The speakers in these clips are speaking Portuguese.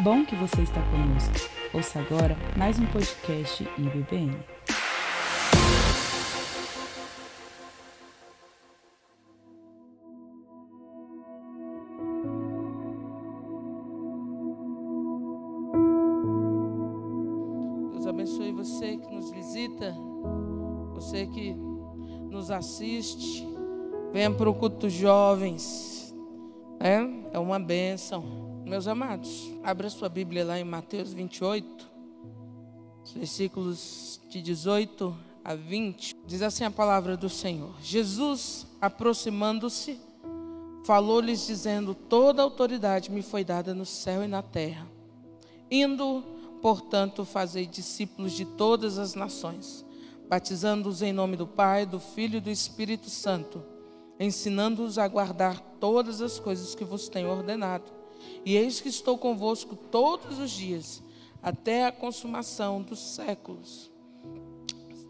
bom que você está conosco. Ouça agora mais um podcast IBBN. Deus abençoe você que nos visita, você que nos assiste. Venha para o culto dos jovens. É, é uma bênção. Meus amados, abra sua Bíblia lá em Mateus 28, versículos de 18 a 20. Diz assim a palavra do Senhor: Jesus, aproximando-se, falou-lhes, dizendo: Toda autoridade me foi dada no céu e na terra. Indo, portanto, fazei discípulos de todas as nações, batizando-os em nome do Pai, do Filho e do Espírito Santo, ensinando-os a guardar todas as coisas que vos tenho ordenado. E eis que estou convosco todos os dias, até a consumação dos séculos.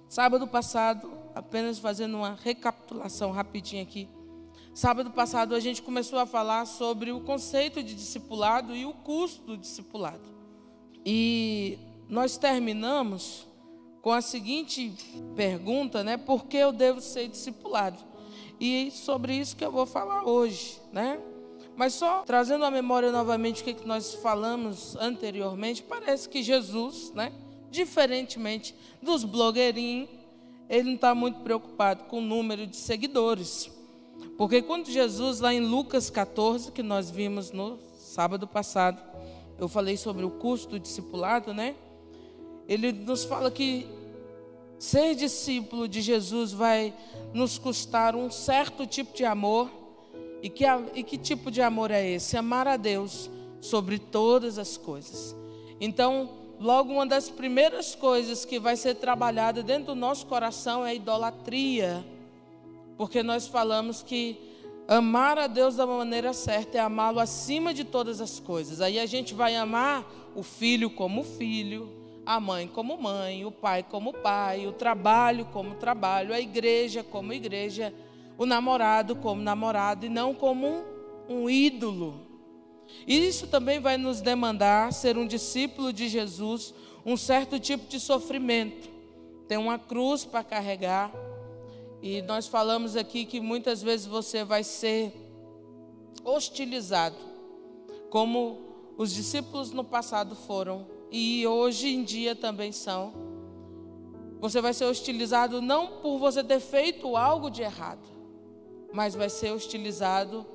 Sábado passado, apenas fazendo uma recapitulação rapidinho aqui. Sábado passado a gente começou a falar sobre o conceito de discipulado e o custo do discipulado. E nós terminamos com a seguinte pergunta, né? Por que eu devo ser discipulado? E sobre isso que eu vou falar hoje, né? Mas só trazendo à memória novamente o que nós falamos anteriormente, parece que Jesus, né? Diferentemente dos blogueirinhos, ele não está muito preocupado com o número de seguidores. Porque quando Jesus, lá em Lucas 14, que nós vimos no sábado passado, eu falei sobre o custo do discipulado, né? Ele nos fala que ser discípulo de Jesus vai nos custar um certo tipo de amor. E que, e que tipo de amor é esse? Amar a Deus sobre todas as coisas. Então, logo uma das primeiras coisas que vai ser trabalhada dentro do nosso coração é a idolatria. Porque nós falamos que Amar a Deus da maneira certa é amá-lo acima de todas as coisas. Aí a gente vai amar o filho como filho, a mãe como mãe, o pai como pai, o trabalho como trabalho, a igreja como igreja, o namorado como namorado e não como um, um ídolo. E isso também vai nos demandar ser um discípulo de Jesus, um certo tipo de sofrimento. Tem uma cruz para carregar e nós falamos aqui que muitas vezes você vai ser hostilizado, como os discípulos no passado foram e hoje em dia também são. Você vai ser hostilizado não por você ter feito algo de errado, mas vai ser hostilizado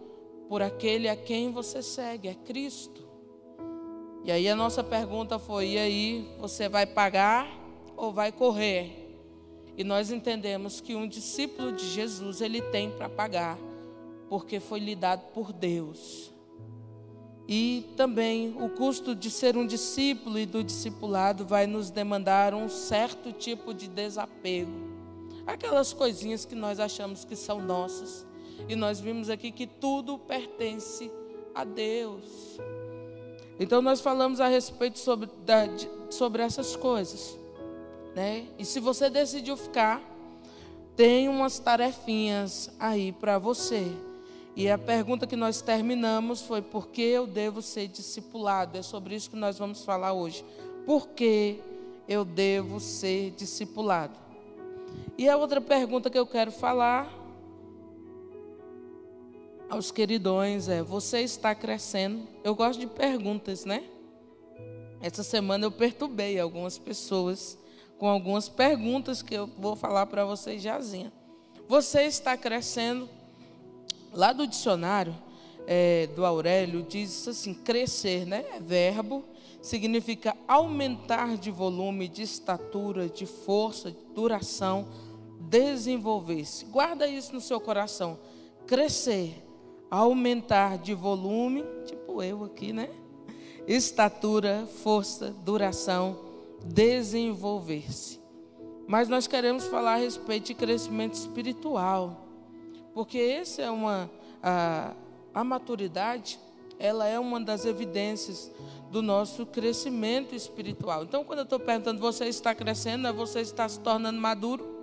por aquele a quem você segue, é Cristo. E aí a nossa pergunta foi: e aí, você vai pagar ou vai correr? E nós entendemos que um discípulo de Jesus, ele tem para pagar, porque foi lhe dado por Deus. E também o custo de ser um discípulo e do discipulado vai nos demandar um certo tipo de desapego. Aquelas coisinhas que nós achamos que são nossas. E nós vimos aqui que tudo pertence a Deus. Então nós falamos a respeito sobre, sobre essas coisas. Né? E se você decidiu ficar, tem umas tarefinhas aí para você. E a pergunta que nós terminamos foi: por que eu devo ser discipulado? É sobre isso que nós vamos falar hoje. Por que eu devo ser discipulado? E a outra pergunta que eu quero falar aos queridões é: você está crescendo? Eu gosto de perguntas, né? Essa semana eu perturbei algumas pessoas com algumas perguntas que eu vou falar para vocês jazinha. Você está crescendo. Lá do dicionário é, do Aurélio diz assim: crescer, né? É verbo, significa aumentar de volume, de estatura, de força, de duração, desenvolver-se. Guarda isso no seu coração. Crescer, aumentar de volume, tipo eu aqui, né? Estatura, força, duração, desenvolver-se. Mas nós queremos falar a respeito de crescimento espiritual, porque essa é uma a, a maturidade, ela é uma das evidências do nosso crescimento espiritual. Então, quando eu estou perguntando, você está crescendo, é você está se tornando maduro?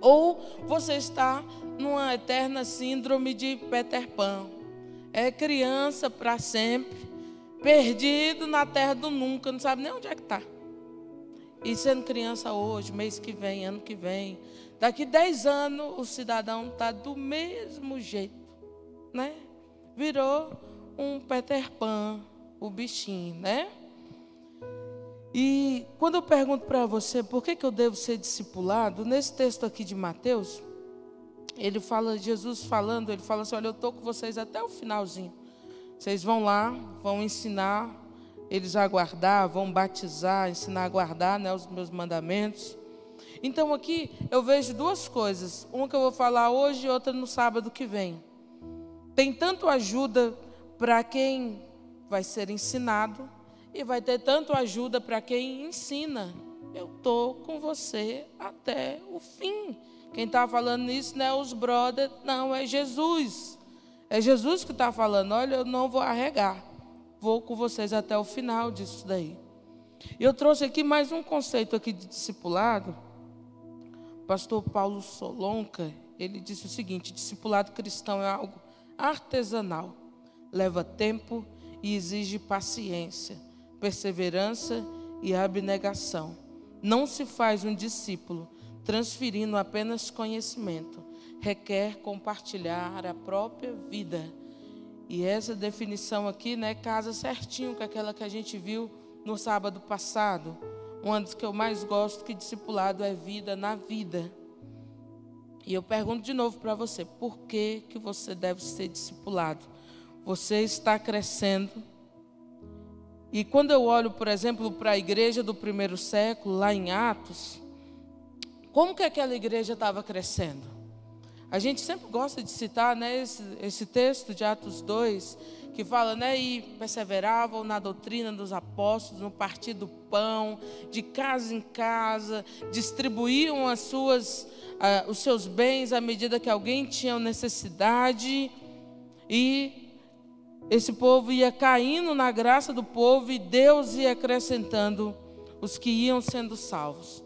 Ou você está numa eterna síndrome de Peter Pan? É criança para sempre, perdido na terra do nunca, não sabe nem onde é que está. E sendo criança hoje, mês que vem, ano que vem, daqui 10 anos o cidadão está do mesmo jeito, né? Virou um Peter Pan, o bichinho, né? E quando eu pergunto para você por que, que eu devo ser discipulado, nesse texto aqui de Mateus, ele fala, Jesus falando, ele fala assim: Olha, eu estou com vocês até o finalzinho. Vocês vão lá, vão ensinar eles a guardar, vão batizar, ensinar a guardar né, os meus mandamentos. Então aqui eu vejo duas coisas, uma que eu vou falar hoje e outra no sábado que vem. Tem tanto ajuda para quem vai ser ensinado e vai ter tanto ajuda para quem ensina. Eu estou com você até o fim. Quem está falando isso não é os brothers, não, é Jesus. É Jesus que está falando, olha, eu não vou arregar. Vou com vocês até o final disso daí. Eu trouxe aqui mais um conceito aqui de discipulado. Pastor Paulo Solonca, ele disse o seguinte: discipulado cristão é algo artesanal, leva tempo e exige paciência, perseverança e abnegação. Não se faz um discípulo transferindo apenas conhecimento, requer compartilhar a própria vida. E essa definição aqui, né, casa certinho com aquela que a gente viu no sábado passado. Uma das que eu mais gosto que discipulado é vida na vida. E eu pergunto de novo para você, por que que você deve ser discipulado? Você está crescendo. E quando eu olho, por exemplo, para a igreja do primeiro século, lá em Atos, como que aquela igreja estava crescendo? A gente sempre gosta de citar né, esse, esse texto de Atos 2, que fala, né, e perseveravam na doutrina dos apóstolos, no partir do pão, de casa em casa, distribuíam as suas, uh, os seus bens à medida que alguém tinha necessidade, e esse povo ia caindo na graça do povo e Deus ia acrescentando os que iam sendo salvos.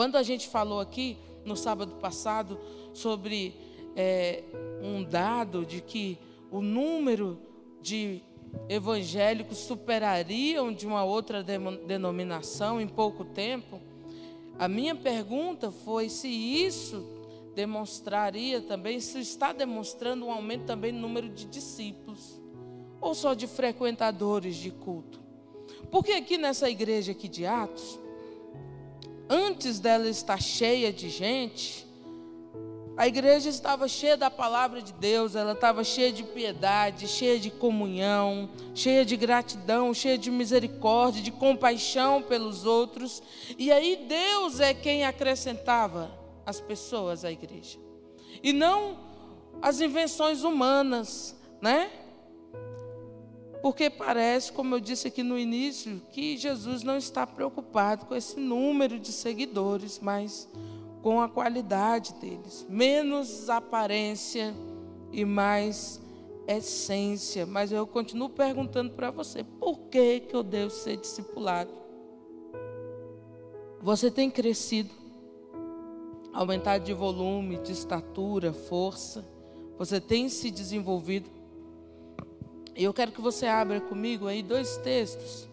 Quando a gente falou aqui no sábado passado sobre é, um dado de que o número de evangélicos superariam de uma outra denominação em pouco tempo, a minha pergunta foi se isso demonstraria também, se está demonstrando um aumento também no número de discípulos, ou só de frequentadores de culto. Porque aqui nessa igreja aqui de Atos, antes dela estar cheia de gente, a igreja estava cheia da palavra de Deus, ela estava cheia de piedade, cheia de comunhão, cheia de gratidão, cheia de misericórdia, de compaixão pelos outros. E aí Deus é quem acrescentava as pessoas à igreja. E não as invenções humanas, né? Porque parece, como eu disse aqui no início, que Jesus não está preocupado com esse número de seguidores, mas com a qualidade deles. Menos aparência e mais essência. Mas eu continuo perguntando para você: por que, que eu devo ser discipulado? Você tem crescido, aumentado de volume, de estatura, força. Você tem se desenvolvido. E eu quero que você abra comigo aí dois textos.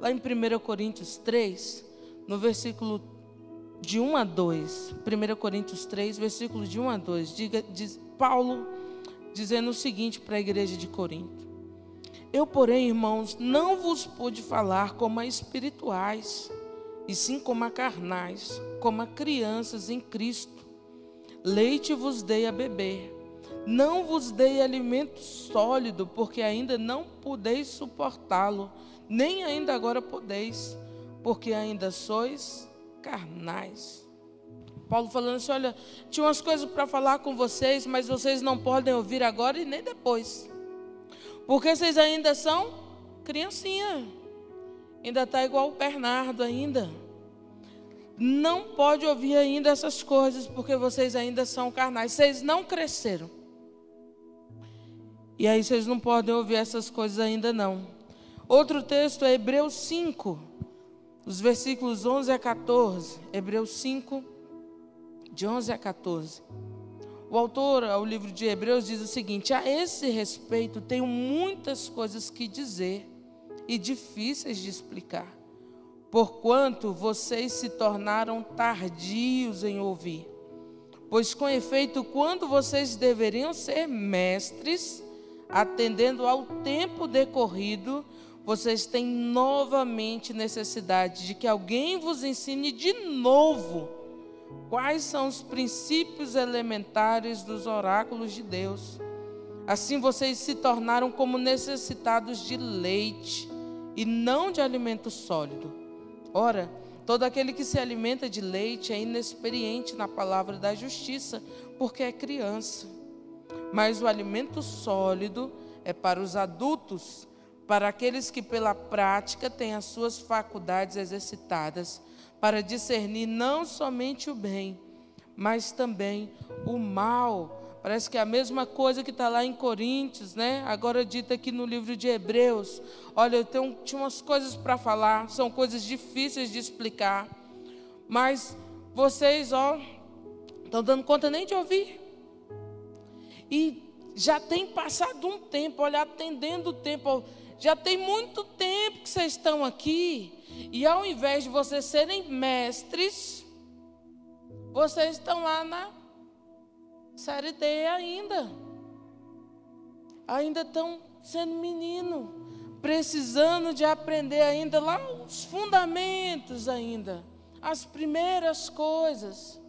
Lá em 1 Coríntios 3, no versículo de 1 a 2. 1 Coríntios 3, versículo de 1 a 2. Diga, diz Paulo dizendo o seguinte para a igreja de Corinto: Eu, porém, irmãos, não vos pude falar como a espirituais, e sim como a carnais, como a crianças em Cristo. Leite vos dei a beber não vos dei alimento sólido, porque ainda não podeis suportá-lo, nem ainda agora podeis, porque ainda sois carnais. Paulo falando assim: olha, tinha umas coisas para falar com vocês, mas vocês não podem ouvir agora e nem depois, porque vocês ainda são criancinha, ainda está igual o Bernardo ainda. Não pode ouvir ainda essas coisas, porque vocês ainda são carnais, vocês não cresceram. E aí vocês não podem ouvir essas coisas ainda não. Outro texto é Hebreus 5, os versículos 11 a 14. Hebreus 5, de 11 a 14. O autor ao livro de Hebreus diz o seguinte: A esse respeito tenho muitas coisas que dizer, e difíceis de explicar, porquanto vocês se tornaram tardios em ouvir. Pois, com efeito, quando vocês deveriam ser mestres, atendendo ao tempo decorrido, vocês têm novamente necessidade de que alguém vos ensine de novo quais são os princípios elementares dos oráculos de Deus. Assim vocês se tornaram como necessitados de leite e não de alimento sólido. Ora, todo aquele que se alimenta de leite é inexperiente na palavra da justiça, porque é criança. Mas o alimento sólido é para os adultos, para aqueles que pela prática têm as suas faculdades exercitadas para discernir não somente o bem, mas também o mal. Parece que é a mesma coisa que está lá em Coríntios, né? Agora dita aqui no livro de Hebreus. Olha, eu tenho, tinha umas coisas para falar, são coisas difíceis de explicar, mas vocês, ó, estão dando conta nem de ouvir. E já tem passado um tempo, olha, atendendo o tempo, já tem muito tempo que vocês estão aqui, e ao invés de vocês serem mestres, vocês estão lá na série D ainda. Ainda estão sendo menino, precisando de aprender ainda lá os fundamentos ainda, as primeiras coisas.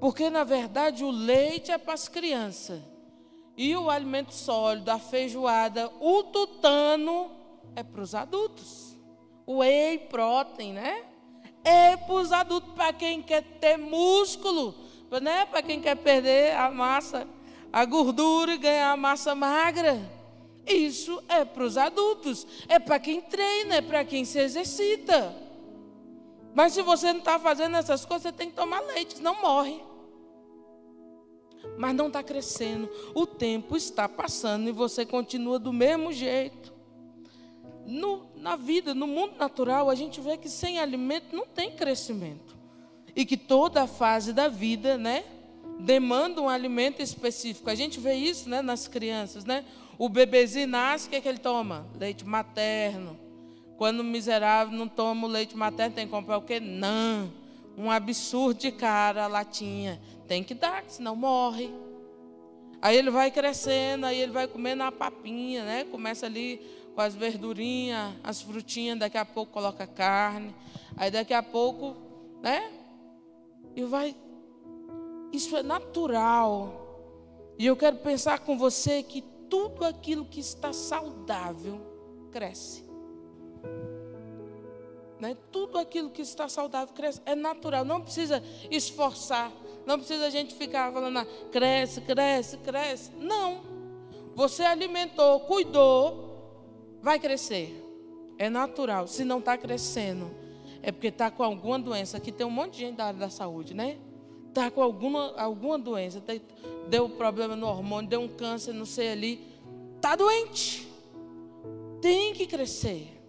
Porque na verdade o leite é para as crianças. E o alimento sólido, a feijoada, o tutano é para os adultos o whey protein, né? É para os adultos, para quem quer ter músculo, né? para quem quer perder a massa, a gordura e ganhar a massa magra. Isso é para os adultos, é para quem treina, é para quem se exercita. Mas se você não está fazendo essas coisas, você tem que tomar leite, senão morre. Mas não está crescendo, o tempo está passando e você continua do mesmo jeito. No, na vida, no mundo natural, a gente vê que sem alimento não tem crescimento. E que toda a fase da vida, né, demanda um alimento específico. A gente vê isso, né, nas crianças, né? O bebezinho nasce, o que, é que ele toma? Leite materno. Quando o miserável não toma leite materno, tem que comprar o quê? Não. Um absurdo de cara, latinha. Tem que dar, senão morre. Aí ele vai crescendo, aí ele vai comendo a papinha, né? Começa ali com as verdurinhas, as frutinhas, daqui a pouco coloca carne, aí daqui a pouco, né? E vai. Isso é natural. E eu quero pensar com você que tudo aquilo que está saudável cresce. Né? Tudo aquilo que está saudável cresce. É natural, não precisa esforçar. Não precisa a gente ficar falando, ah, cresce, cresce, cresce. Não. Você alimentou, cuidou, vai crescer. É natural. Se não está crescendo, é porque está com alguma doença. Aqui tem um monte de gente da área da saúde, né? Está com alguma, alguma doença. Deu problema no hormônio, deu um câncer, não sei ali. Está doente. Tem que crescer.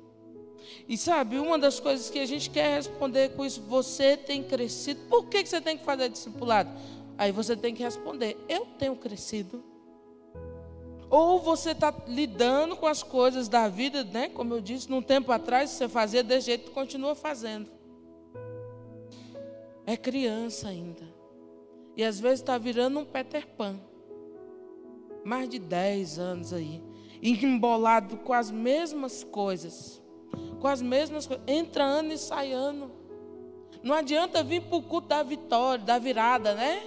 E sabe, uma das coisas que a gente quer responder com isso, você tem crescido. Por que você tem que fazer discipulado? Aí você tem que responder: Eu tenho crescido. Ou você está lidando com as coisas da vida, né? Como eu disse, num tempo atrás você fazia desse jeito, continua fazendo. É criança ainda. E às vezes está virando um Peter Pan. Mais de 10 anos aí. Embolado com as mesmas coisas. Com as mesmas coisas. Entra ano e sai ano. Não adianta vir para o culto da vitória, da virada, né?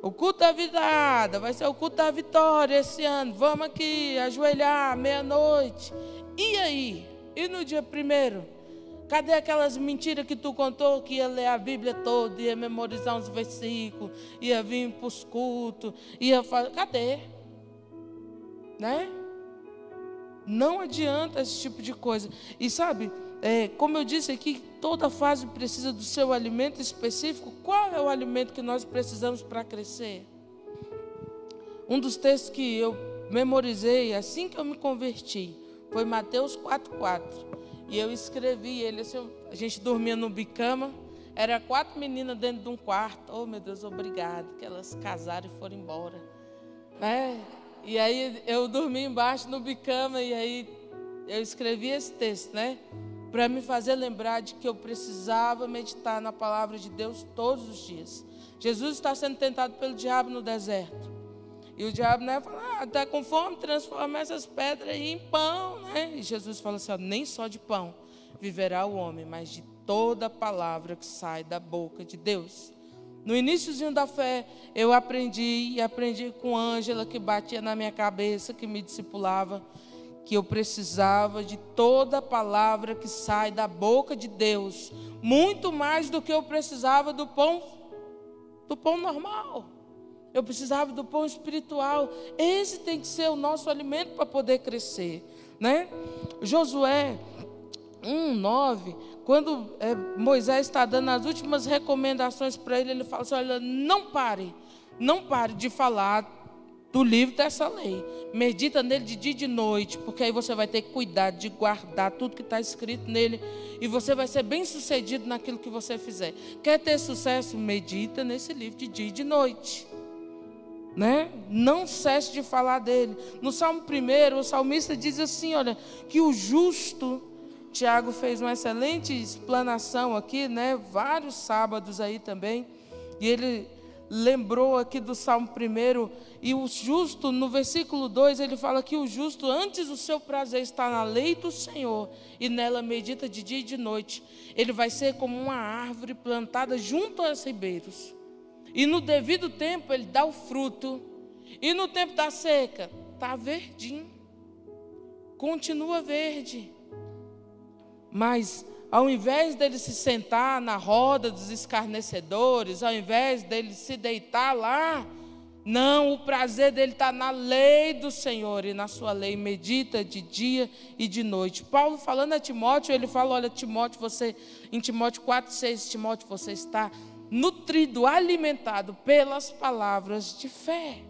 O culto da virada, vai ser o culto da vitória esse ano. Vamos aqui ajoelhar meia-noite. E aí? E no dia primeiro? Cadê aquelas mentiras que tu contou que ia ler a Bíblia toda, ia memorizar uns versículos, ia vir para os cultos, ia fazer. Cadê? Né? Não adianta esse tipo de coisa. E sabe, é, como eu disse aqui, toda fase precisa do seu alimento específico. Qual é o alimento que nós precisamos para crescer? Um dos textos que eu memorizei assim que eu me converti foi Mateus 4,4. E eu escrevi ele. Assim, a gente dormia no bicama. Era quatro meninas dentro de um quarto. Oh, meu Deus, obrigado. Que elas casaram e foram embora. Né? E aí eu dormi embaixo no bicama. E aí eu escrevi esse texto, né? Para me fazer lembrar de que eu precisava meditar na palavra de Deus todos os dias. Jesus está sendo tentado pelo diabo no deserto. E o diabo né, fala, ah, está com fome, transforma essas pedras em pão. Né? E Jesus fala assim, ó, nem só de pão viverá o homem, mas de toda palavra que sai da boca de Deus. No iníciozinho da fé, eu aprendi e aprendi com Ângela que batia na minha cabeça, que me discipulava, que eu precisava de toda palavra que sai da boca de Deus, muito mais do que eu precisava do pão do pão normal. Eu precisava do pão espiritual. Esse tem que ser o nosso alimento para poder crescer, né? Josué 1:9, quando é, Moisés está dando as últimas recomendações para ele, ele fala assim: olha, não pare, não pare de falar do livro dessa lei. Medita nele de dia e de noite, porque aí você vai ter cuidado de guardar tudo que está escrito nele e você vai ser bem sucedido naquilo que você fizer. Quer ter sucesso? Medita nesse livro de dia e de noite. Né? Não cesse de falar dele. No Salmo 1, o salmista diz assim: olha, que o justo Tiago fez uma excelente explanação aqui, né? Vários sábados aí também. E ele lembrou aqui do Salmo 1, e o justo, no versículo 2, ele fala que o justo, antes o seu prazer está na lei do Senhor, e nela medita de dia e de noite, ele vai ser como uma árvore plantada junto aos ribeiros. E no devido tempo ele dá o fruto, e no tempo da seca, está verdinho, continua verde. Mas ao invés dele se sentar na roda dos escarnecedores, ao invés dele se deitar lá, não, o prazer dele está na lei do Senhor e na sua lei medita de dia e de noite. Paulo falando a Timóteo, ele fala: Olha, Timóteo, você, em Timóteo 4, 6, Timóteo, você está nutrido, alimentado pelas palavras de fé.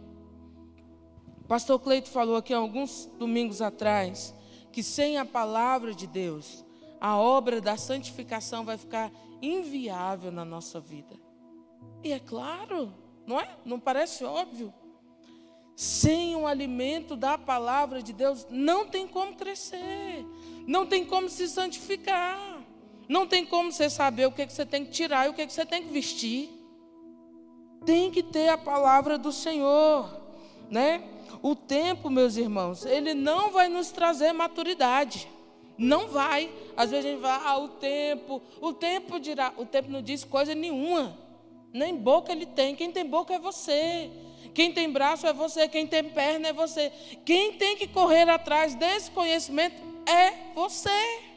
O pastor Cleito falou aqui alguns domingos atrás que sem a palavra de Deus, a obra da santificação vai ficar inviável na nossa vida. E é claro, não é? Não parece óbvio? Sem o alimento da palavra de Deus, não tem como crescer, não tem como se santificar, não tem como você saber o que, é que você tem que tirar e o que, é que você tem que vestir. Tem que ter a palavra do Senhor, né? O tempo, meus irmãos, ele não vai nos trazer maturidade. Não vai. Às vezes a gente vai, ah, o tempo, o tempo dirá, o tempo não diz coisa nenhuma. Nem boca ele tem. Quem tem boca é você. Quem tem braço é você. Quem tem perna é você. Quem tem que correr atrás desse conhecimento é você.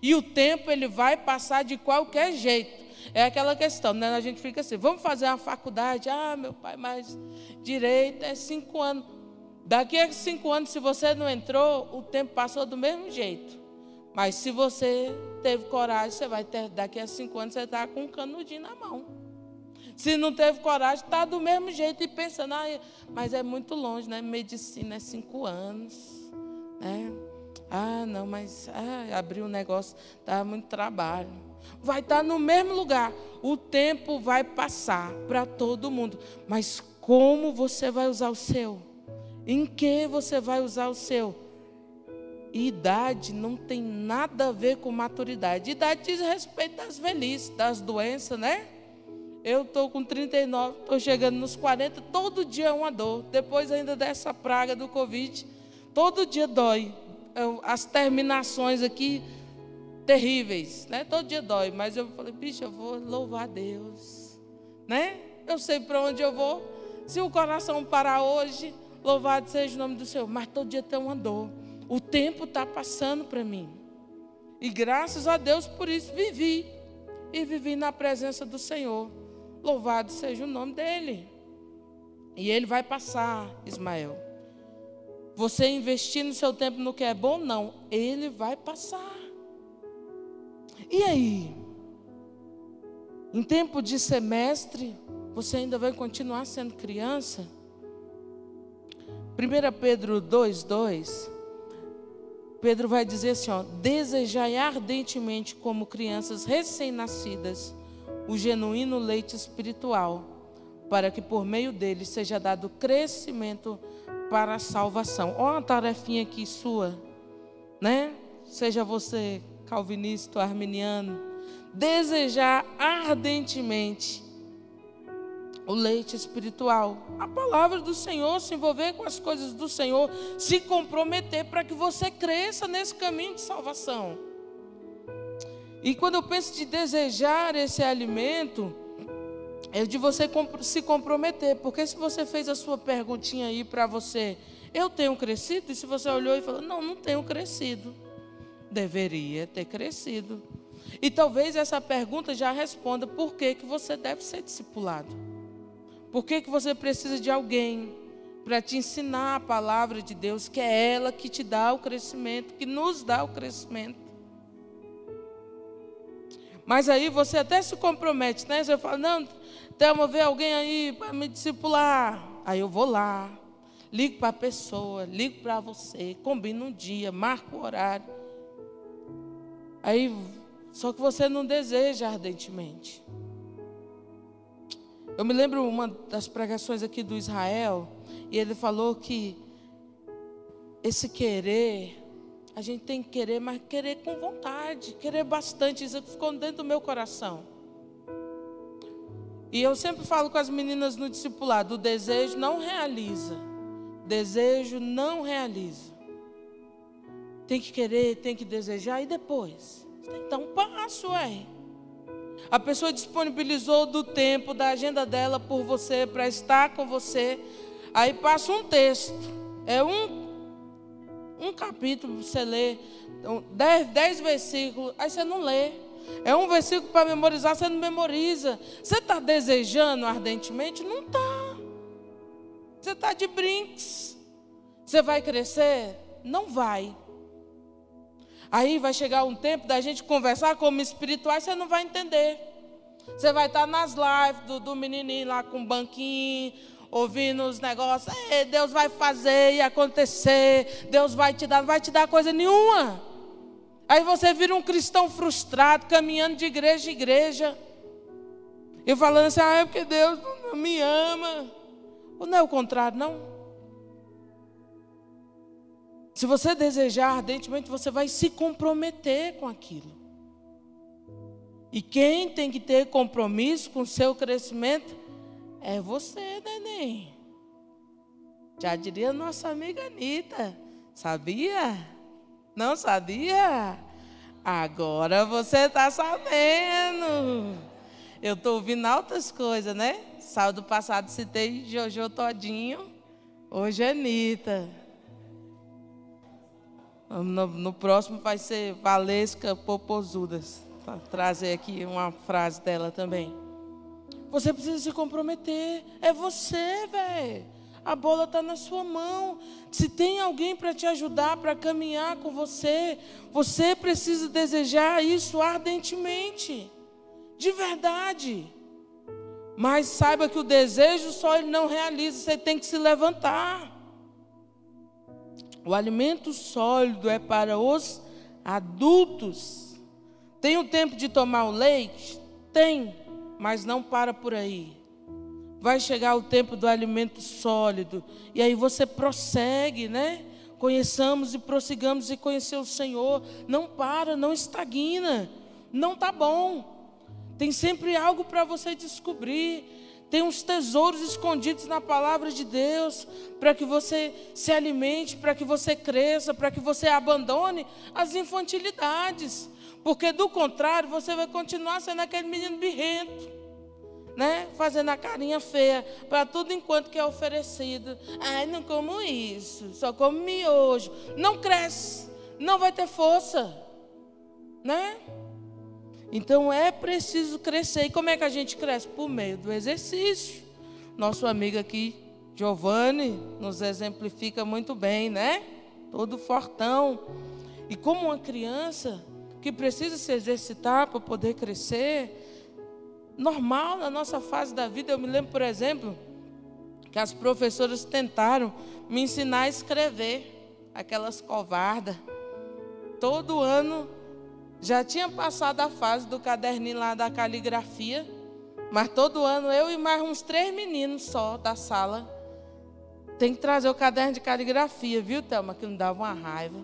E o tempo ele vai passar de qualquer jeito. É aquela questão, né? A gente fica assim, vamos fazer uma faculdade. Ah, meu pai, mas direito é cinco anos. Daqui a cinco anos, se você não entrou, o tempo passou do mesmo jeito. Mas se você teve coragem, você vai ter, daqui a cinco anos, você está com um canudinho na mão. Se não teve coragem, está do mesmo jeito e pensando, ah, mas é muito longe, né? Medicina é cinco anos. Né? Ah, não, mas ah, abrir um negócio dá muito trabalho. Vai estar tá no mesmo lugar. O tempo vai passar para todo mundo. Mas como você vai usar o seu? Em que você vai usar o seu? idade não tem nada a ver com maturidade. Idade diz respeito das velhices, das doenças, né? Eu estou com 39, estou chegando nos 40, todo dia é uma dor. Depois ainda dessa praga do Covid, todo dia dói. As terminações aqui terríveis, né? Todo dia dói, mas eu falei, bicho, eu vou louvar a Deus, né? Eu sei para onde eu vou. Se o coração parar hoje, Louvado seja o nome do Senhor. Mas todo dia tem uma dor. O tempo está passando para mim. E graças a Deus por isso vivi. E vivi na presença do Senhor. Louvado seja o nome dEle. E ele vai passar, Ismael. Você investir no seu tempo no que é bom, não. Ele vai passar. E aí? Em tempo de semestre, você ainda vai continuar sendo criança? 1 Pedro 2,2, Pedro vai dizer assim: ó, desejai ardentemente, como crianças recém-nascidas, o genuíno leite espiritual, para que por meio dele seja dado crescimento para a salvação. Olha uma tarefinha aqui sua. né? Seja você calvinista ou arminiano, desejar ardentemente o leite espiritual, a palavra do Senhor, se envolver com as coisas do Senhor, se comprometer para que você cresça nesse caminho de salvação. E quando eu penso de desejar esse alimento, é de você se comprometer, porque se você fez a sua perguntinha aí para você, eu tenho crescido? E se você olhou e falou, não, não tenho crescido, deveria ter crescido. E talvez essa pergunta já responda por que, que você deve ser discipulado. Por que, que você precisa de alguém para te ensinar a palavra de Deus, que é ela que te dá o crescimento, que nos dá o crescimento. Mas aí você até se compromete, né? Você fala, não, Thelma, vê alguém aí para me discipular. Aí eu vou lá, ligo para a pessoa, ligo para você, combino um dia, marco o horário. Aí, só que você não deseja ardentemente. Eu me lembro uma das pregações aqui do Israel, e ele falou que esse querer, a gente tem que querer, mas querer com vontade, querer bastante, isso ficou dentro do meu coração. E eu sempre falo com as meninas no discipulado: o desejo não realiza. Desejo não realiza. Tem que querer, tem que desejar e depois. Tem que dar um passo, ué. A pessoa disponibilizou do tempo, da agenda dela por você, para estar com você. Aí passa um texto. É um, um capítulo, você lê, dez, dez versículos, aí você não lê. É um versículo para memorizar, você não memoriza. Você está desejando ardentemente? Não está. Você está de brinks. Você vai crescer? Não vai. Aí vai chegar um tempo da gente conversar como espirituais, você não vai entender. Você vai estar nas lives do, do menininho lá com o banquinho, ouvindo os negócios. Deus vai fazer e acontecer. Deus vai te dar, não vai te dar coisa nenhuma. Aí você vira um cristão frustrado, caminhando de igreja em igreja. E falando assim, ah, é porque Deus não me ama. Não é o contrário, não? Se você desejar ardentemente, você vai se comprometer com aquilo. E quem tem que ter compromisso com o seu crescimento é você, neném. Já diria nossa amiga Anitta. Sabia? Não sabia? Agora você está sabendo. Eu estou ouvindo altas coisas, né? Sábado passado citei Jojo Todinho. Hoje é Anitta. No, no próximo vai ser Valesca Popozudas. Para trazer aqui uma frase dela também. Você precisa se comprometer. É você, velho. A bola está na sua mão. Se tem alguém para te ajudar, para caminhar com você, você precisa desejar isso ardentemente. De verdade. Mas saiba que o desejo só ele não realiza, você tem que se levantar. O alimento sólido é para os adultos. Tem o tempo de tomar o leite? Tem, mas não para por aí. Vai chegar o tempo do alimento sólido. E aí você prossegue, né? Conheçamos e prossigamos e conhecer o Senhor. Não para, não estagna. Não tá bom. Tem sempre algo para você descobrir. Tem uns tesouros escondidos na palavra de Deus para que você se alimente, para que você cresça, para que você abandone as infantilidades. Porque do contrário, você vai continuar sendo aquele menino birrento, né? Fazendo a carinha feia para tudo enquanto que é oferecido. Ai, não como isso, só como miojo. Não cresce, não vai ter força, né? Então é preciso crescer. E como é que a gente cresce? Por meio do exercício. Nosso amigo aqui, Giovanni, nos exemplifica muito bem, né? Todo fortão. E como uma criança que precisa se exercitar para poder crescer, normal na nossa fase da vida. Eu me lembro, por exemplo, que as professoras tentaram me ensinar a escrever, aquelas covardas. Todo ano já tinha passado a fase do caderninho lá da caligrafia, mas todo ano eu e mais uns três meninos só da sala tem que trazer o caderno de caligrafia, viu, Thelma? Que não dava uma raiva.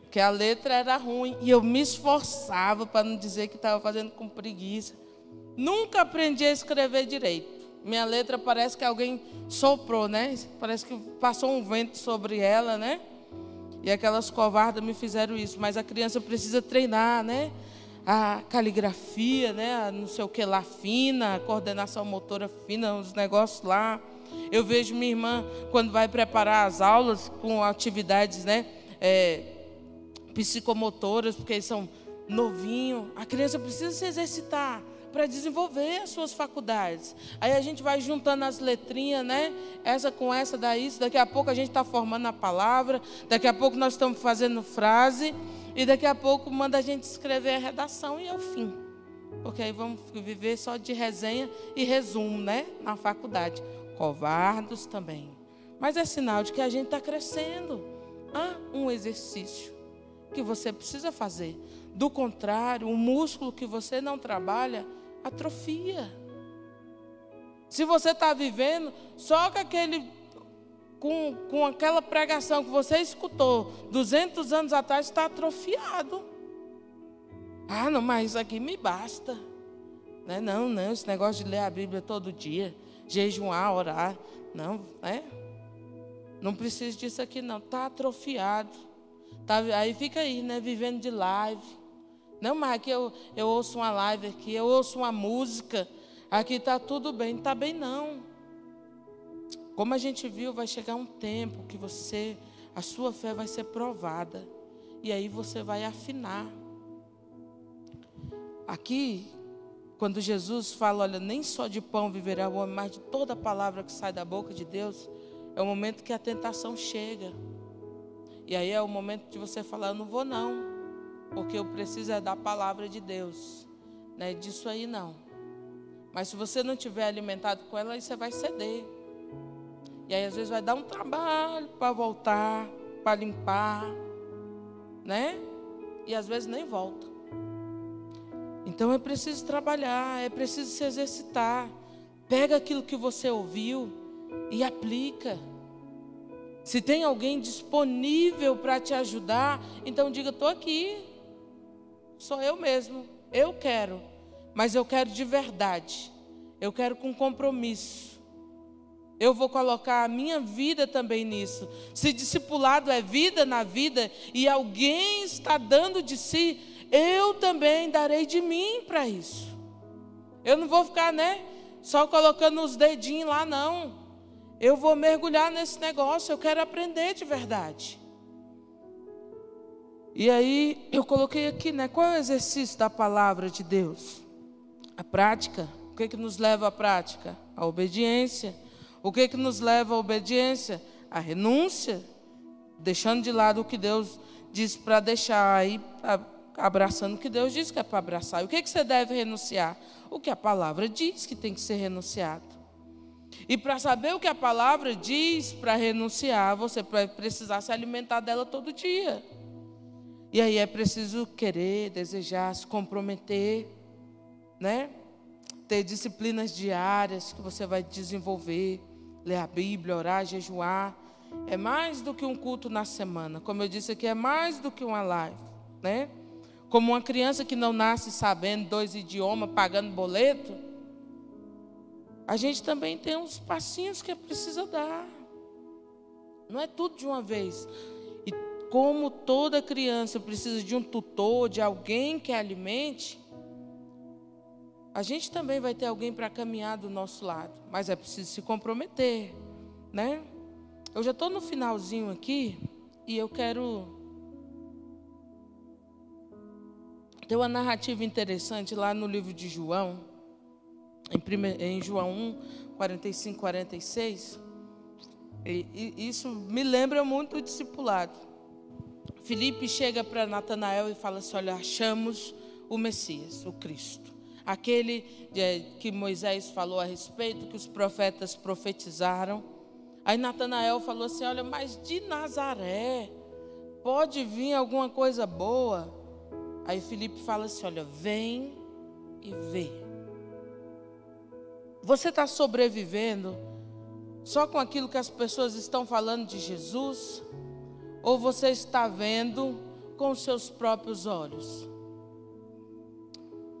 Porque a letra era ruim e eu me esforçava para não dizer que estava fazendo com preguiça. Nunca aprendi a escrever direito. Minha letra parece que alguém soprou, né? Parece que passou um vento sobre ela, né? E aquelas covardas me fizeram isso. Mas a criança precisa treinar, né? A caligrafia, né? A não sei o que lá fina, a coordenação motora fina, os negócios lá. Eu vejo minha irmã quando vai preparar as aulas com atividades, né? É, psicomotoras, porque eles são novinhos. A criança precisa se exercitar para desenvolver as suas faculdades. Aí a gente vai juntando as letrinhas, né? Essa com essa, daí isso. Daqui a pouco a gente está formando a palavra. Daqui a pouco nós estamos fazendo frase. E daqui a pouco manda a gente escrever a redação e é o fim. Porque aí vamos viver só de resenha e resumo, né? Na faculdade. Covardos também. Mas é sinal de que a gente está crescendo. Há um exercício que você precisa fazer. Do contrário, o músculo que você não trabalha atrofia. Se você está vivendo só com aquele com, com aquela pregação que você escutou 200 anos atrás, está atrofiado. Ah, não, mas isso aqui me basta. Né? Não, não, esse negócio de ler a Bíblia todo dia, jejuar, orar. Não, né? Não precisa disso aqui, não. Está atrofiado. Tá, aí fica aí, né? Vivendo de live. Não, mas aqui eu, eu ouço uma live aqui, eu ouço uma música. Aqui está tudo bem. Não está bem, não. Como a gente viu, vai chegar um tempo que você, a sua fé vai ser provada. E aí você vai afinar. Aqui, quando Jesus fala, olha, nem só de pão viverá o homem, mas de toda palavra que sai da boca de Deus, é o momento que a tentação chega. E aí é o momento de você falar: Eu não vou, não, porque eu preciso é da palavra de Deus, né? Disso aí não. Mas se você não tiver alimentado com ela, aí você vai ceder. E aí às vezes vai dar um trabalho para voltar, para limpar, né? E às vezes nem volta. Então é preciso trabalhar, é preciso se exercitar. Pega aquilo que você ouviu e aplica. Se tem alguém disponível para te ajudar, então diga: estou aqui. Sou eu mesmo. Eu quero. Mas eu quero de verdade. Eu quero com compromisso. Eu vou colocar a minha vida também nisso. Se discipulado é vida na vida e alguém está dando de si, eu também darei de mim para isso. Eu não vou ficar, né, só colocando os dedinhos lá, não. Eu vou mergulhar nesse negócio, eu quero aprender de verdade. E aí eu coloquei aqui, né? Qual é o exercício da palavra de Deus? A prática. O que, é que nos leva à prática? A obediência. O que, é que nos leva à obediência? A renúncia. Deixando de lado o que Deus diz para deixar, aí abraçando o que Deus diz que é para abraçar. E o que, é que você deve renunciar? O que a palavra diz que tem que ser renunciado. E para saber o que a palavra diz para renunciar, você vai precisar se alimentar dela todo dia. E aí é preciso querer, desejar, se comprometer, né? Ter disciplinas diárias que você vai desenvolver, ler a Bíblia, orar, jejuar. É mais do que um culto na semana. Como eu disse aqui, é mais do que uma live, né? Como uma criança que não nasce sabendo dois idiomas, pagando boleto, a gente também tem uns passinhos que é preciso dar. Não é tudo de uma vez. Como toda criança precisa de um tutor, de alguém que alimente, a gente também vai ter alguém para caminhar do nosso lado. Mas é preciso se comprometer, né? Eu já estou no finalzinho aqui e eu quero ter uma narrativa interessante lá no livro de João em, prime, em João 1, 45, 46. E, e isso me lembra muito o discipulado. Filipe chega para Natanael e fala assim: Olha, achamos o Messias, o Cristo. Aquele que Moisés falou a respeito, que os profetas profetizaram. Aí Natanael falou assim: Olha, mas de Nazaré pode vir alguma coisa boa? Aí Filipe fala assim: Olha, vem e vê. Você está sobrevivendo só com aquilo que as pessoas estão falando de Jesus? Ou você está vendo com seus próprios olhos.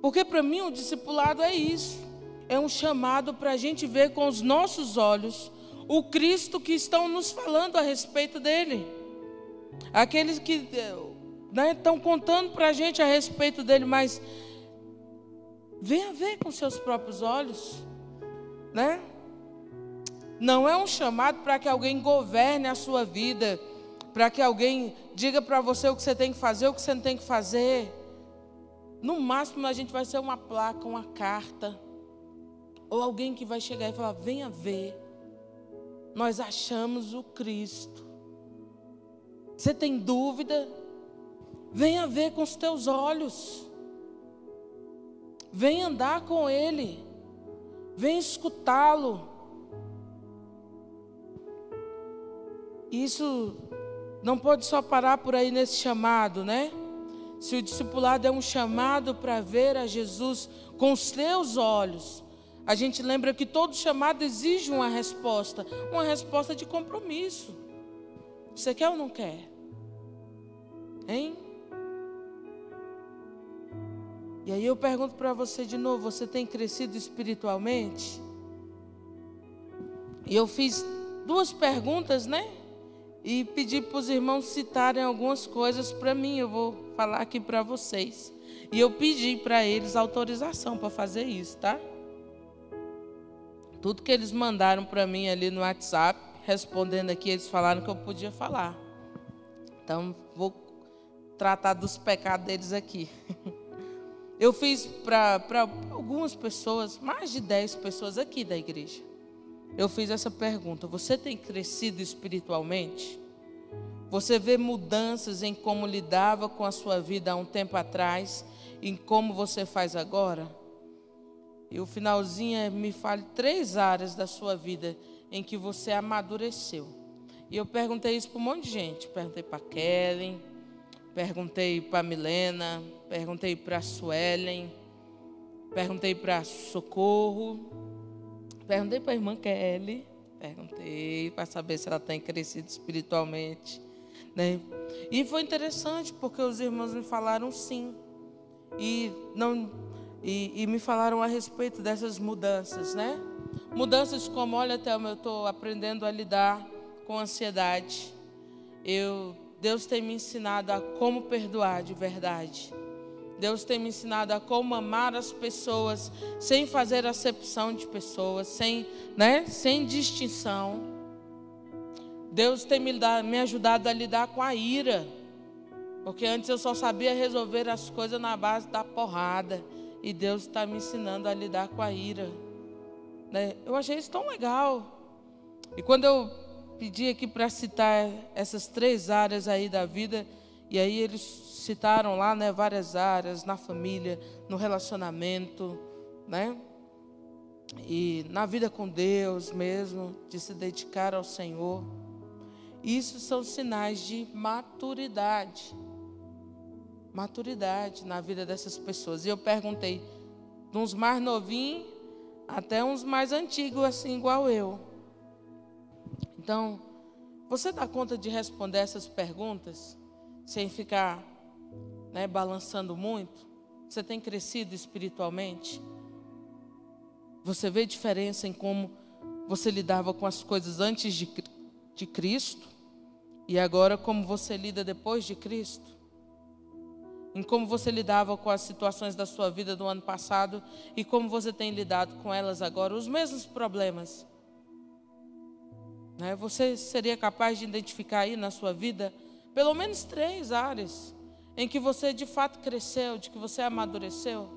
Porque para mim o discipulado é isso. É um chamado para a gente ver com os nossos olhos o Cristo que estão nos falando a respeito dele. Aqueles que né, estão contando para a gente a respeito dele, mas venha ver com seus próprios olhos, né? Não é um chamado para que alguém governe a sua vida, para que alguém diga para você o que você tem que fazer, o que você não tem que fazer. No máximo a gente vai ser uma placa, uma carta, ou alguém que vai chegar e falar: venha ver, nós achamos o Cristo. Você tem dúvida? Venha ver com os teus olhos. Vem andar com Ele. Vem escutá-lo. Isso não pode só parar por aí nesse chamado, né? Se o discipulado é um chamado para ver a Jesus com os teus olhos, a gente lembra que todo chamado exige uma resposta, uma resposta de compromisso. Você quer ou não quer? Hein? E aí eu pergunto para você de novo: você tem crescido espiritualmente? E eu fiz duas perguntas, né? E pedi para os irmãos citarem algumas coisas para mim. Eu vou falar aqui para vocês. E eu pedi para eles autorização para fazer isso, tá? Tudo que eles mandaram para mim ali no WhatsApp, respondendo aqui, eles falaram que eu podia falar. Então, vou tratar dos pecados deles aqui. Eu fiz para algumas pessoas, mais de 10 pessoas aqui da igreja. Eu fiz essa pergunta: Você tem crescido espiritualmente? Você vê mudanças em como lidava com a sua vida há um tempo atrás, em como você faz agora? E o finalzinho é: me fale três áreas da sua vida em que você amadureceu. E eu perguntei isso para um monte de gente. Perguntei para Kellen, perguntei para Milena, perguntei para Suelen, perguntei para Socorro, perguntei para a irmã Kelly, perguntei para saber se ela tem crescido espiritualmente. Né? E foi interessante porque os irmãos me falaram sim. E, não, e, e me falaram a respeito dessas mudanças, né? Mudanças como, olha, Thelma, eu estou aprendendo a lidar com ansiedade. Eu, Deus tem me ensinado a como perdoar de verdade. Deus tem me ensinado a como amar as pessoas sem fazer acepção de pessoas, sem, né, sem distinção. Deus tem me, me ajudado a lidar com a ira, porque antes eu só sabia resolver as coisas na base da porrada, e Deus está me ensinando a lidar com a ira. Né? Eu achei isso tão legal. E quando eu pedi aqui para citar essas três áreas aí da vida, e aí eles citaram lá, né, várias áreas na família, no relacionamento, né? E na vida com Deus mesmo, de se dedicar ao Senhor. Isso são sinais de maturidade. Maturidade na vida dessas pessoas. E eu perguntei, de uns mais novinhos até uns mais antigos, assim, igual eu. Então, você dá conta de responder essas perguntas? Sem ficar né, balançando muito? Você tem crescido espiritualmente? Você vê diferença em como você lidava com as coisas antes de, de Cristo e agora como você lida depois de Cristo? Em como você lidava com as situações da sua vida do ano passado e como você tem lidado com elas agora, os mesmos problemas. Né? Você seria capaz de identificar aí na sua vida pelo menos três áreas em que você de fato cresceu, de que você amadureceu?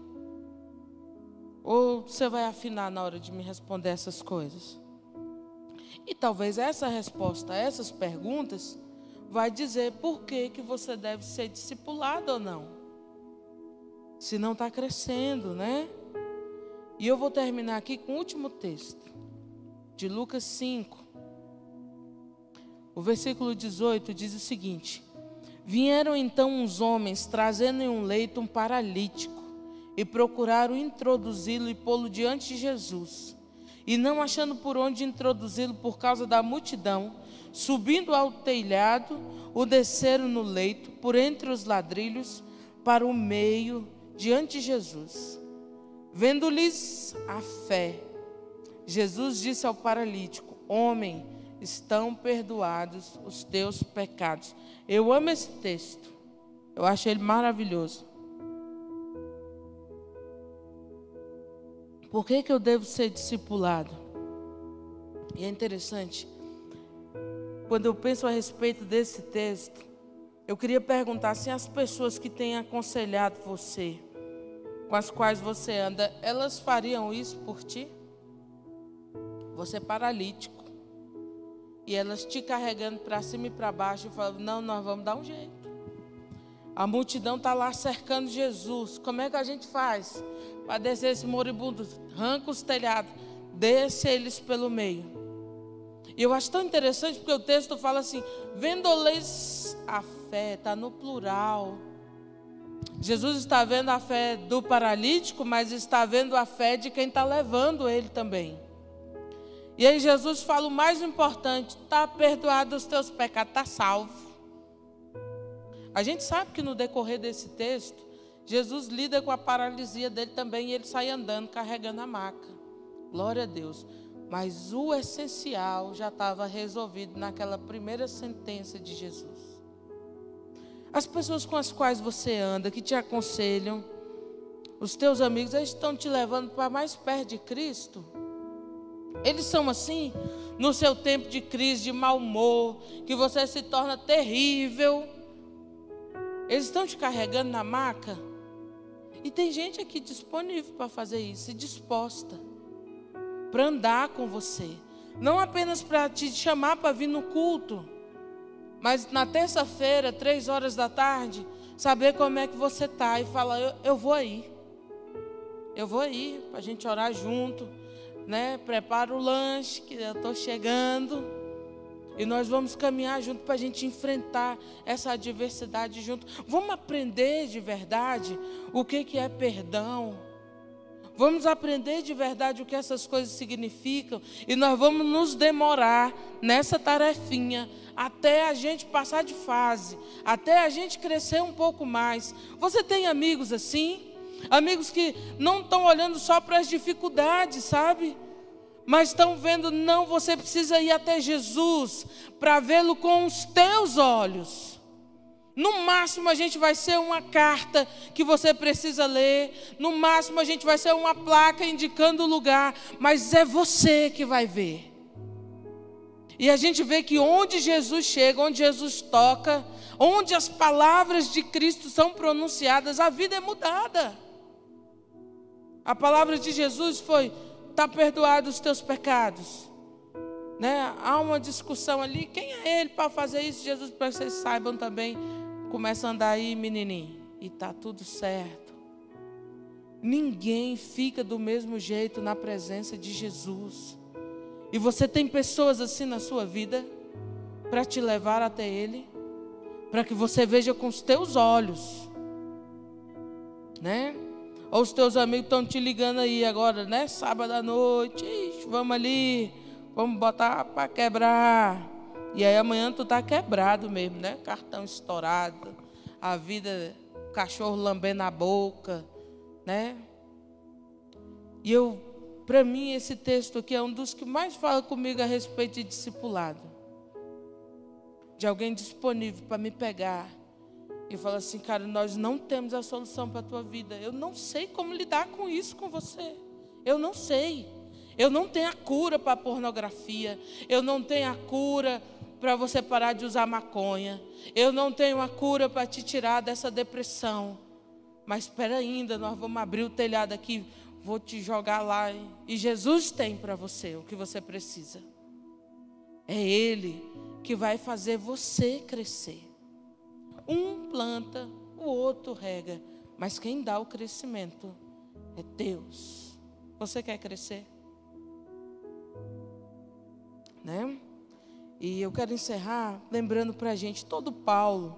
Ou você vai afinar na hora de me responder essas coisas? E talvez essa resposta a essas perguntas vai dizer por que, que você deve ser discipulado ou não. Se não está crescendo, né? E eu vou terminar aqui com o último texto, de Lucas 5, o versículo 18 diz o seguinte: Vieram então uns homens trazendo em um leito um paralítico e procuraram introduzi-lo e pô-lo diante de Jesus. E não achando por onde introduzi-lo por causa da multidão, subindo ao telhado, o desceram no leito, por entre os ladrilhos, para o meio, diante de Jesus. Vendo-lhes a fé, Jesus disse ao paralítico: Homem, estão perdoados os teus pecados. Eu amo esse texto. Eu acho ele maravilhoso. Por que, que eu devo ser discipulado? E é interessante, quando eu penso a respeito desse texto, eu queria perguntar se as pessoas que têm aconselhado você, com as quais você anda, elas fariam isso por ti? Você é paralítico. E elas te carregando para cima e para baixo e falando: Não, nós vamos dar um jeito. A multidão está lá cercando Jesus. Como é que a gente faz para descer esse moribundo? Arranca os telhados, desce eles pelo meio. E eu acho tão interessante porque o texto fala assim: vendo-lhes a fé, está no plural. Jesus está vendo a fé do paralítico, mas está vendo a fé de quem está levando ele também. E aí Jesus fala o mais importante: está perdoado os teus pecados, está salvo. A gente sabe que no decorrer desse texto, Jesus lida com a paralisia dele também e ele sai andando, carregando a maca. Glória a Deus. Mas o essencial já estava resolvido naquela primeira sentença de Jesus. As pessoas com as quais você anda, que te aconselham, os teus amigos, eles estão te levando para mais perto de Cristo. Eles são assim, no seu tempo de crise, de mau humor, que você se torna terrível. Eles estão te carregando na maca. E tem gente aqui disponível para fazer isso, disposta para andar com você. Não apenas para te chamar para vir no culto, mas na terça-feira, três horas da tarde, saber como é que você está e falar: eu, eu vou aí. Eu vou aí para a gente orar junto, né? Prepara o lanche que eu estou chegando. E nós vamos caminhar junto para a gente enfrentar essa adversidade junto. Vamos aprender de verdade o que, que é perdão Vamos aprender de verdade o que essas coisas significam e nós vamos nos demorar nessa tarefinha até a gente passar de fase, até a gente crescer um pouco mais. Você tem amigos assim? Amigos que não estão olhando só para as dificuldades, sabe? Mas estão vendo, não, você precisa ir até Jesus para vê-lo com os teus olhos. No máximo a gente vai ser uma carta que você precisa ler, no máximo a gente vai ser uma placa indicando o lugar, mas é você que vai ver. E a gente vê que onde Jesus chega, onde Jesus toca, onde as palavras de Cristo são pronunciadas, a vida é mudada. A palavra de Jesus foi: está perdoado os teus pecados. Né? Há uma discussão ali, quem é ele para fazer isso? Jesus, para que vocês saibam também, começa a andar aí, menininho, e tá tudo certo. Ninguém fica do mesmo jeito na presença de Jesus. E você tem pessoas assim na sua vida para te levar até Ele, para que você veja com os teus olhos, né? Ou os teus amigos estão te ligando aí agora, né? Sábado à noite, Ixi, vamos ali, vamos botar para quebrar. E aí amanhã tu tá quebrado mesmo, né? Cartão estourado, a vida, cachorro lambendo a boca, né? E eu, para mim, esse texto aqui é um dos que mais fala comigo a respeito de discipulado. De alguém disponível para me pegar e falar assim, cara, nós não temos a solução para a tua vida. Eu não sei como lidar com isso com você. Eu não sei. Eu não tenho a cura para a pornografia. Eu não tenho a cura para você parar de usar maconha. Eu não tenho a cura para te tirar dessa depressão. Mas espera ainda, nós vamos abrir o telhado aqui, vou te jogar lá. E Jesus tem para você o que você precisa. É Ele que vai fazer você crescer. Um planta, o outro rega. Mas quem dá o crescimento é Deus. Você quer crescer? Né? E eu quero encerrar lembrando para a gente, todo Paulo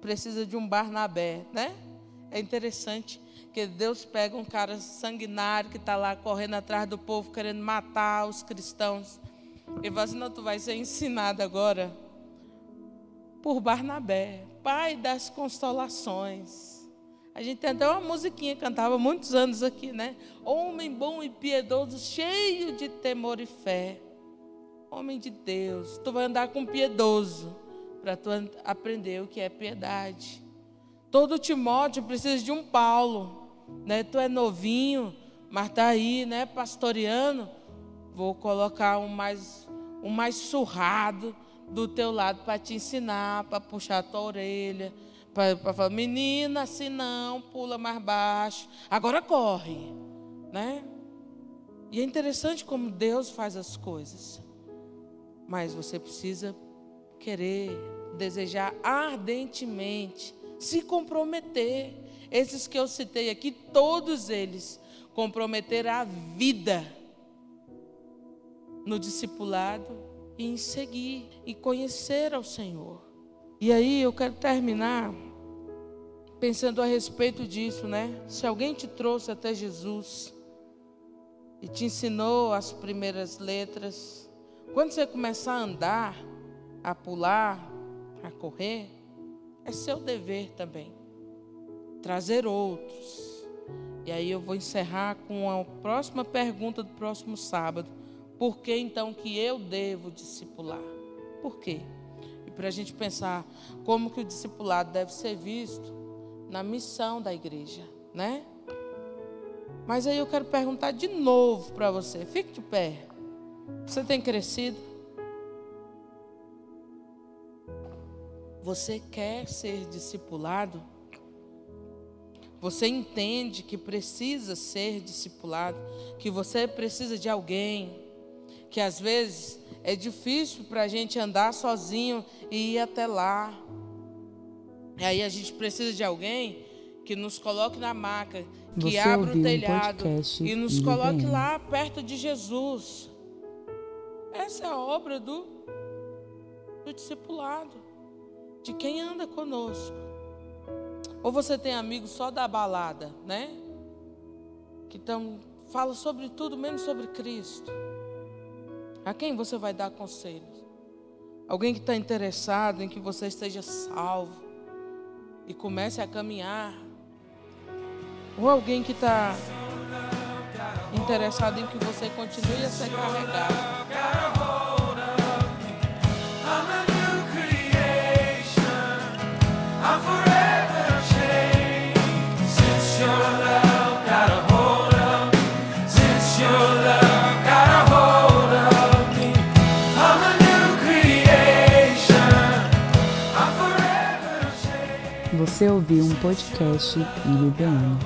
precisa de um Barnabé, né? É interessante que Deus pega um cara sanguinário que está lá correndo atrás do povo, querendo matar os cristãos. Ele falou assim: não, tu vai ser ensinado agora por Barnabé, pai das consolações. A gente tem até uma musiquinha, cantava muitos anos aqui, né? Homem bom e piedoso, cheio de temor e fé. Homem de Deus, tu vai andar com piedoso para tu aprender o que é piedade. Todo Timóteo precisa de um Paulo, né? Tu é novinho, mas tá aí, né, pastoreando. Vou colocar um mais um mais surrado do teu lado para te ensinar, para puxar a tua orelha, para falar, menina, assim não, pula mais baixo, agora corre, né? E é interessante como Deus faz as coisas, mas você precisa querer, desejar ardentemente, se comprometer. Esses que eu citei aqui, todos eles comprometer a vida no discipulado e em seguir e conhecer ao Senhor. E aí eu quero terminar pensando a respeito disso, né? Se alguém te trouxe até Jesus e te ensinou as primeiras letras, quando você começar a andar, a pular, a correr, é seu dever também trazer outros. E aí eu vou encerrar com a próxima pergunta do próximo sábado por que então que eu devo discipular? Por quê? E para a gente pensar como que o discipulado deve ser visto na missão da igreja, né? Mas aí eu quero perguntar de novo para você. Fique de pé. Você tem crescido? Você quer ser discipulado? Você entende que precisa ser discipulado? Que você precisa de alguém? Que às vezes é difícil para a gente andar sozinho e ir até lá. E aí a gente precisa de alguém que nos coloque na maca, que Você abra o telhado um e nos coloque lá perto de Jesus. Essa é a obra do, do discipulado, de quem anda conosco. Ou você tem amigos só da balada, né? Que tão, fala sobre tudo menos sobre Cristo. A quem você vai dar conselhos? Alguém que está interessado em que você esteja salvo e comece a caminhar? Ou alguém que está interessado em que você continue a ser carregado? você ouviu um podcast IBM.